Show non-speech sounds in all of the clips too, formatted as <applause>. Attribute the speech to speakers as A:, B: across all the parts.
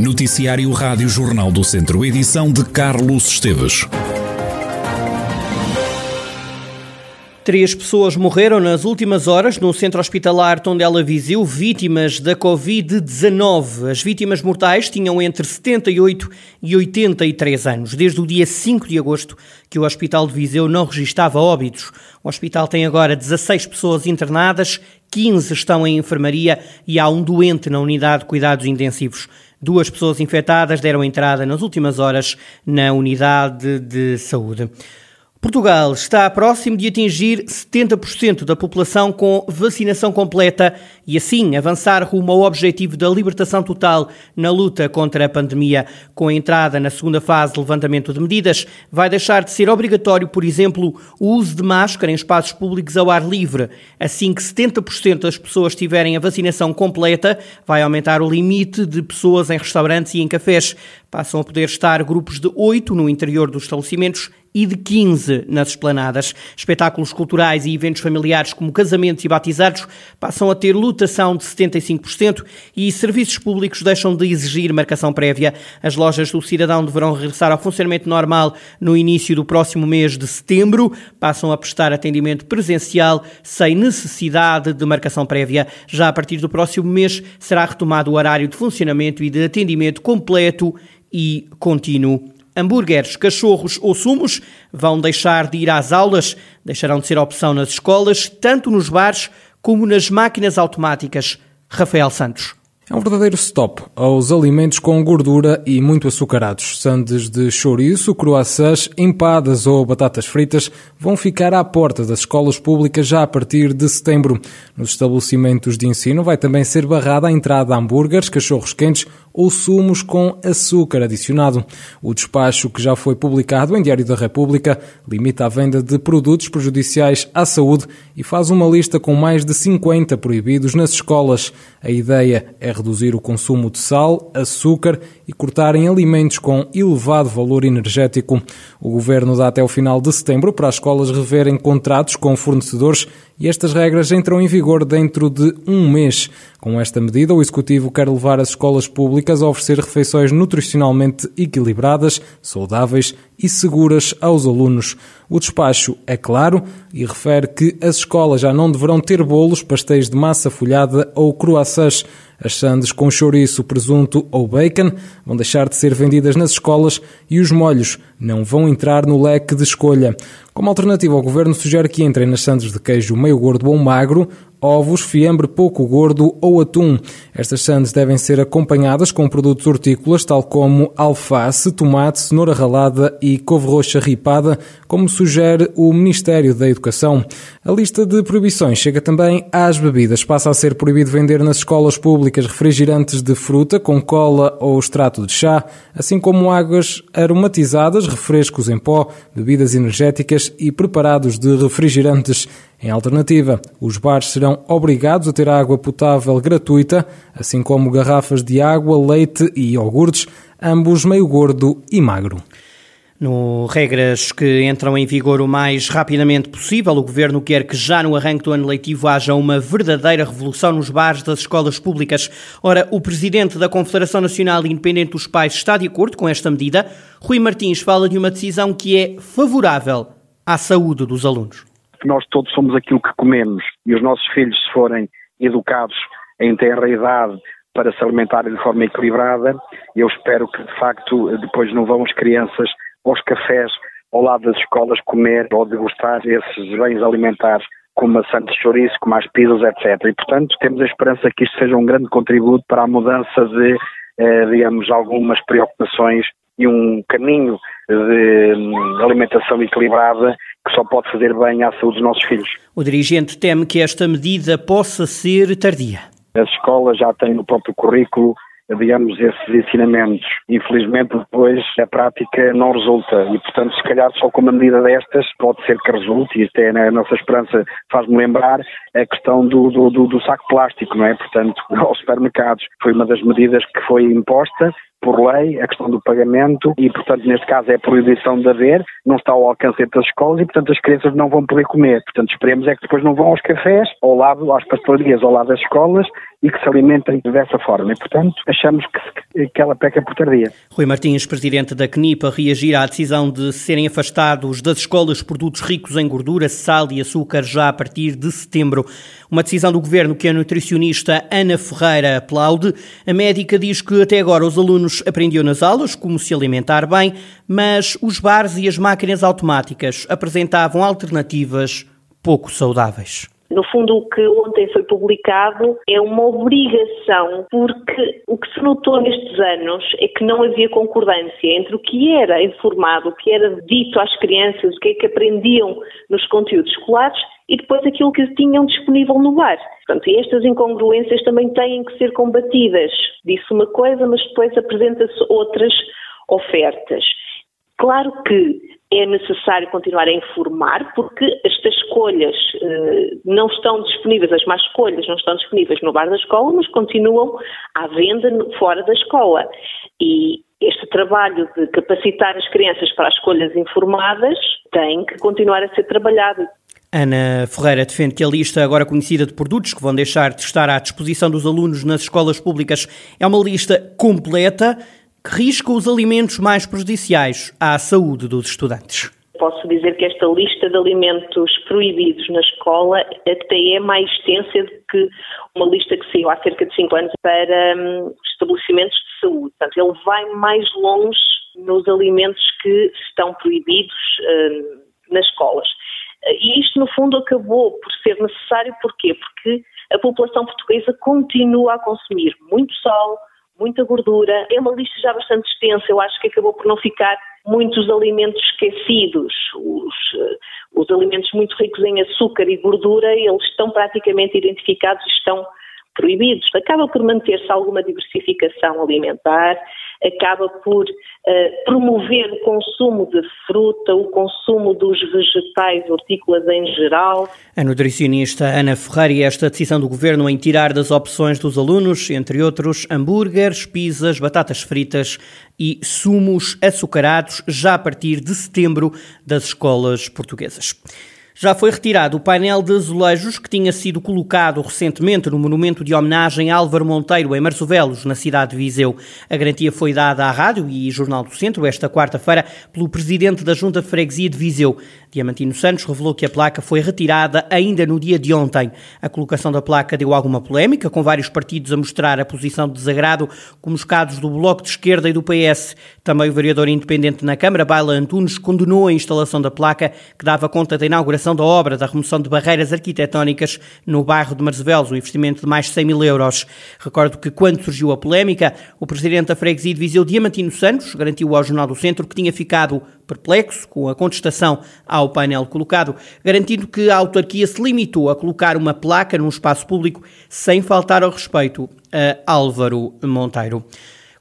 A: Noticiário Rádio Jornal do Centro, edição de Carlos Esteves.
B: Três pessoas morreram nas últimas horas no centro hospitalar Tondela Viseu, vítimas da Covid-19. As vítimas mortais tinham entre 78 e 83 anos. Desde o dia 5 de agosto que o Hospital de Viseu não registava óbitos. O hospital tem agora 16 pessoas internadas, 15 estão em enfermaria e há um doente na unidade de cuidados intensivos. Duas pessoas infectadas deram entrada nas últimas horas na unidade de saúde. Portugal está próximo de atingir 70% da população com vacinação completa e assim avançar rumo ao objetivo da libertação total na luta contra a pandemia. Com a entrada na segunda fase de levantamento de medidas, vai deixar de ser obrigatório, por exemplo, o uso de máscara em espaços públicos ao ar livre. Assim que 70% das pessoas tiverem a vacinação completa, vai aumentar o limite de pessoas em restaurantes e em cafés. Passam a poder estar grupos de 8 no interior dos estabelecimentos e de 15 nas esplanadas. Espetáculos culturais e eventos familiares como casamentos e batizados passam a ter lotação de 75% e serviços públicos deixam de exigir marcação prévia. As lojas do cidadão deverão regressar ao funcionamento normal no início do próximo mês de setembro. Passam a prestar atendimento presencial sem necessidade de marcação prévia. Já a partir do próximo mês será retomado o horário de funcionamento e de atendimento completo e contínuo hambúrgueres, cachorros ou sumos vão deixar de ir às aulas, deixarão de ser opção nas escolas, tanto nos bares como nas máquinas automáticas. Rafael Santos.
C: É um verdadeiro stop aos alimentos com gordura e muito açucarados. Sandes de chouriço, croissants, empadas ou batatas fritas vão ficar à porta das escolas públicas já a partir de setembro. Nos estabelecimentos de ensino vai também ser barrada a entrada de hambúrgueres, cachorros quentes ou sumos com açúcar adicionado. O despacho, que já foi publicado em Diário da República, limita a venda de produtos prejudiciais à saúde e faz uma lista com mais de 50 proibidos nas escolas. A ideia é reduzir o consumo de sal, açúcar e cortar em alimentos com elevado valor energético. O governo dá até o final de setembro para as escolas reverem contratos com fornecedores e estas regras entram em vigor dentro de um mês. Com esta medida, o Executivo quer levar as escolas públicas a oferecer refeições nutricionalmente equilibradas, saudáveis e seguras aos alunos. O despacho é claro e refere que as escolas já não deverão ter bolos, pastéis de massa folhada ou croissants. As sandes com chouriço, presunto ou bacon vão deixar de ser vendidas nas escolas e os molhos não vão entrar no leque de escolha. Como alternativa, o governo sugere que entrem nas sandes de queijo meio gordo ou magro ovos, fiambre pouco gordo ou atum. Estas sandes devem ser acompanhadas com produtos hortícolas, tal como alface, tomate, cenoura ralada e couve roxa ripada, como sugere o Ministério da Educação. A lista de proibições chega também às bebidas. Passa a ser proibido vender nas escolas públicas refrigerantes de fruta com cola ou extrato de chá, assim como águas aromatizadas, refrescos em pó, bebidas energéticas e preparados de refrigerantes. Em alternativa, os bares serão obrigados a ter água potável gratuita, assim como garrafas de água, leite e iogurtes, ambos meio gordo e magro.
B: No regras que entram em vigor o mais rapidamente possível, o Governo quer que já no arranque do ano letivo haja uma verdadeira revolução nos bares das escolas públicas. Ora, o Presidente da Confederação Nacional Independente dos Pais está de acordo com esta medida. Rui Martins fala de uma decisão que é favorável à saúde dos alunos
D: que nós todos somos aquilo que comemos e os nossos filhos, se forem educados em tenra idade para se alimentarem de forma equilibrada, eu espero que de facto depois não vão as crianças aos cafés ao lado das escolas comer ou degustar esses bens alimentares como maçã de chouriço, como as pizzas, etc. E, portanto, temos a esperança que isto seja um grande contributo para a mudança de, eh, digamos, algumas preocupações e um caminho de hum, alimentação equilibrada que só pode fazer bem à saúde dos nossos filhos.
B: O dirigente teme que esta medida possa ser tardia.
D: As escolas já têm no próprio currículo digamos, esses ensinamentos. Infelizmente, depois a prática não resulta e, portanto, se calhar só com uma medida destas pode ser que resulte, e até a nossa esperança faz-me lembrar a questão do, do, do, do saco plástico, não é? Portanto, <laughs> aos supermercados foi uma das medidas que foi imposta por lei a questão do pagamento e, portanto, neste caso é a proibição de haver, não está ao alcance das escolas e, portanto, as crianças não vão poder comer. Portanto, esperemos é que depois não vão aos cafés, ao lado, às pastelarias, ao lado das escolas e que se alimentem dessa forma. E, portanto, achamos que que ela peca por tardia.
B: Rui Martins, presidente da CNIPA, reagir à decisão de serem afastados das escolas produtos ricos em gordura, sal e açúcar já a partir de setembro. Uma decisão do governo que a nutricionista Ana Ferreira aplaude. A médica diz que até agora os alunos aprendiam nas aulas como se alimentar bem, mas os bares e as máquinas automáticas apresentavam alternativas pouco saudáveis.
E: No fundo, o que ontem foi publicado é uma obrigação, porque o que se notou nestes anos é que não havia concordância entre o que era informado, o que era dito às crianças, o que é que aprendiam nos conteúdos escolares e depois aquilo que tinham disponível no bar. Portanto, estas incongruências também têm que ser combatidas. Disse uma coisa, mas depois apresenta-se outras ofertas. Claro que é necessário continuar a informar, porque estas escolhas eh, não estão disponíveis, as más escolhas não estão disponíveis no bar da escola, mas continuam à venda fora da escola. E este trabalho de capacitar as crianças para as escolhas informadas tem que continuar a ser trabalhado.
B: Ana Ferreira defende que a lista agora conhecida de produtos que vão deixar de estar à disposição dos alunos nas escolas públicas é uma lista completa que risca os alimentos mais prejudiciais à saúde dos estudantes.
E: Posso dizer que esta lista de alimentos proibidos na escola até é mais extensa do que uma lista que saiu há cerca de 5 anos para hum, estabelecimentos de saúde. Portanto, ele vai mais longe nos alimentos que estão proibidos hum, nas escolas. E isto, no fundo, acabou por ser necessário, porquê? Porque a população portuguesa continua a consumir muito sal, muita gordura. É uma lista já bastante extensa, eu acho que acabou por não ficar muitos alimentos esquecidos. Os, eh, os alimentos muito ricos em açúcar e gordura, eles estão praticamente identificados e estão proibidos. Acaba por manter-se alguma diversificação alimentar, acaba por uh, promover o consumo de fruta, o consumo dos vegetais hortícolas em geral.
B: A nutricionista Ana Ferreira e esta decisão do governo em tirar das opções dos alunos, entre outros, hambúrgueres, pizzas, batatas fritas e sumos açucarados já a partir de setembro das escolas portuguesas. Já foi retirado o painel de azulejos que tinha sido colocado recentemente no monumento de homenagem a Álvaro Monteiro, em Marsovelos, na cidade de Viseu. A garantia foi dada à Rádio e Jornal do Centro esta quarta-feira pelo presidente da Junta de Freguesia de Viseu. Diamantino Santos revelou que a placa foi retirada ainda no dia de ontem. A colocação da placa deu alguma polémica, com vários partidos a mostrar a posição de desagrado, como os casos do Bloco de Esquerda e do PS. Também o vereador independente na Câmara, Baila Antunes, condenou a instalação da placa que dava conta da inauguração da obra da remoção de barreiras arquitetónicas no bairro de Marzevelos, um investimento de mais de 100 mil euros. Recordo que quando surgiu a polémica, o presidente da freguesia de Viseu, Diamantino Santos, garantiu ao Jornal do Centro que tinha ficado perplexo com a contestação ao painel colocado, garantindo que a autarquia se limitou a colocar uma placa num espaço público sem faltar ao respeito a Álvaro Monteiro.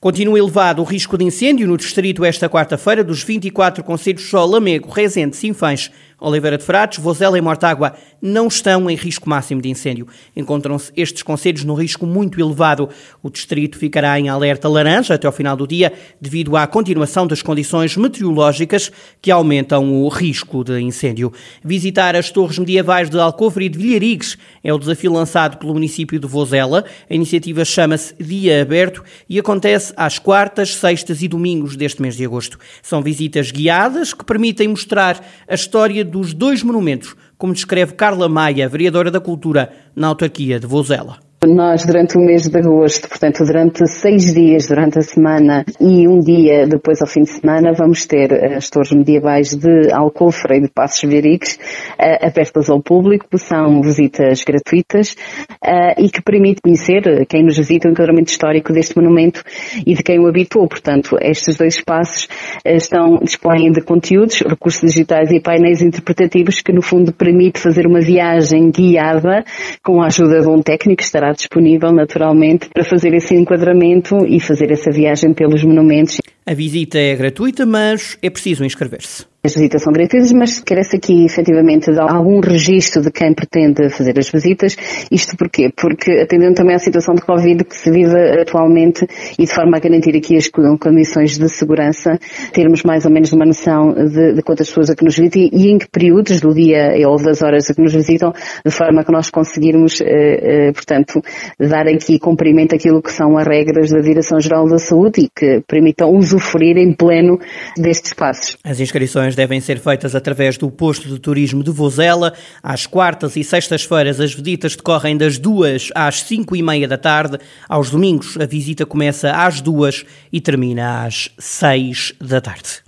B: Continua elevado o risco de incêndio no distrito esta quarta-feira dos 24 conselhos só Lamego, Rezende, Sinfãs, Oliveira de Frades, Vozela e Mortágua não estão em risco máximo de incêndio. Encontram-se estes conselhos no risco muito elevado. O distrito ficará em alerta laranja até ao final do dia, devido à continuação das condições meteorológicas que aumentam o risco de incêndio. Visitar as torres medievais de Alcofre e de Vilharigues é o desafio lançado pelo município de Vozela. A iniciativa chama-se Dia Aberto e acontece às quartas, sextas e domingos deste mês de agosto. São visitas guiadas que permitem mostrar a história dos dois monumentos, como descreve Carla Maia, vereadora da Cultura na autarquia de Vozela.
F: Nós, durante o mês de agosto, portanto, durante seis dias durante a semana e um dia depois ao fim de semana, vamos ter as torres medievais de Alcofre e de Passos Verix uh, abertas ao público. São visitas gratuitas uh, e que permite conhecer quem nos visita o enquadramento histórico deste monumento e de quem o habitou. Portanto, estes dois espaços estão, dispõem de conteúdos, recursos digitais e painéis interpretativos que, no fundo, permite fazer uma viagem guiada com a ajuda de um técnico que estará disponível naturalmente para fazer esse enquadramento e fazer essa viagem pelos monumentos.
B: A visita é gratuita, mas é preciso inscrever-se.
F: As visitas são gratuitas, mas carece aqui efetivamente de algum registro de quem pretende fazer as visitas. Isto porquê? Porque atendendo também à situação de Covid que se vive atualmente e de forma a garantir aqui as condições de segurança, termos mais ou menos uma noção de, de quantas pessoas a que nos visitam e em que períodos do dia ou das horas a que nos visitam, de forma que nós conseguirmos, eh, eh, portanto, dar aqui cumprimento àquilo que são as regras da Direção-Geral da Saúde e que permitam usufruir em pleno destes espaços.
B: As inscrições devem ser feitas através do posto de turismo de Vozela. Às quartas e sextas-feiras as visitas decorrem das duas às cinco e meia da tarde. Aos domingos a visita começa às duas e termina às seis da tarde.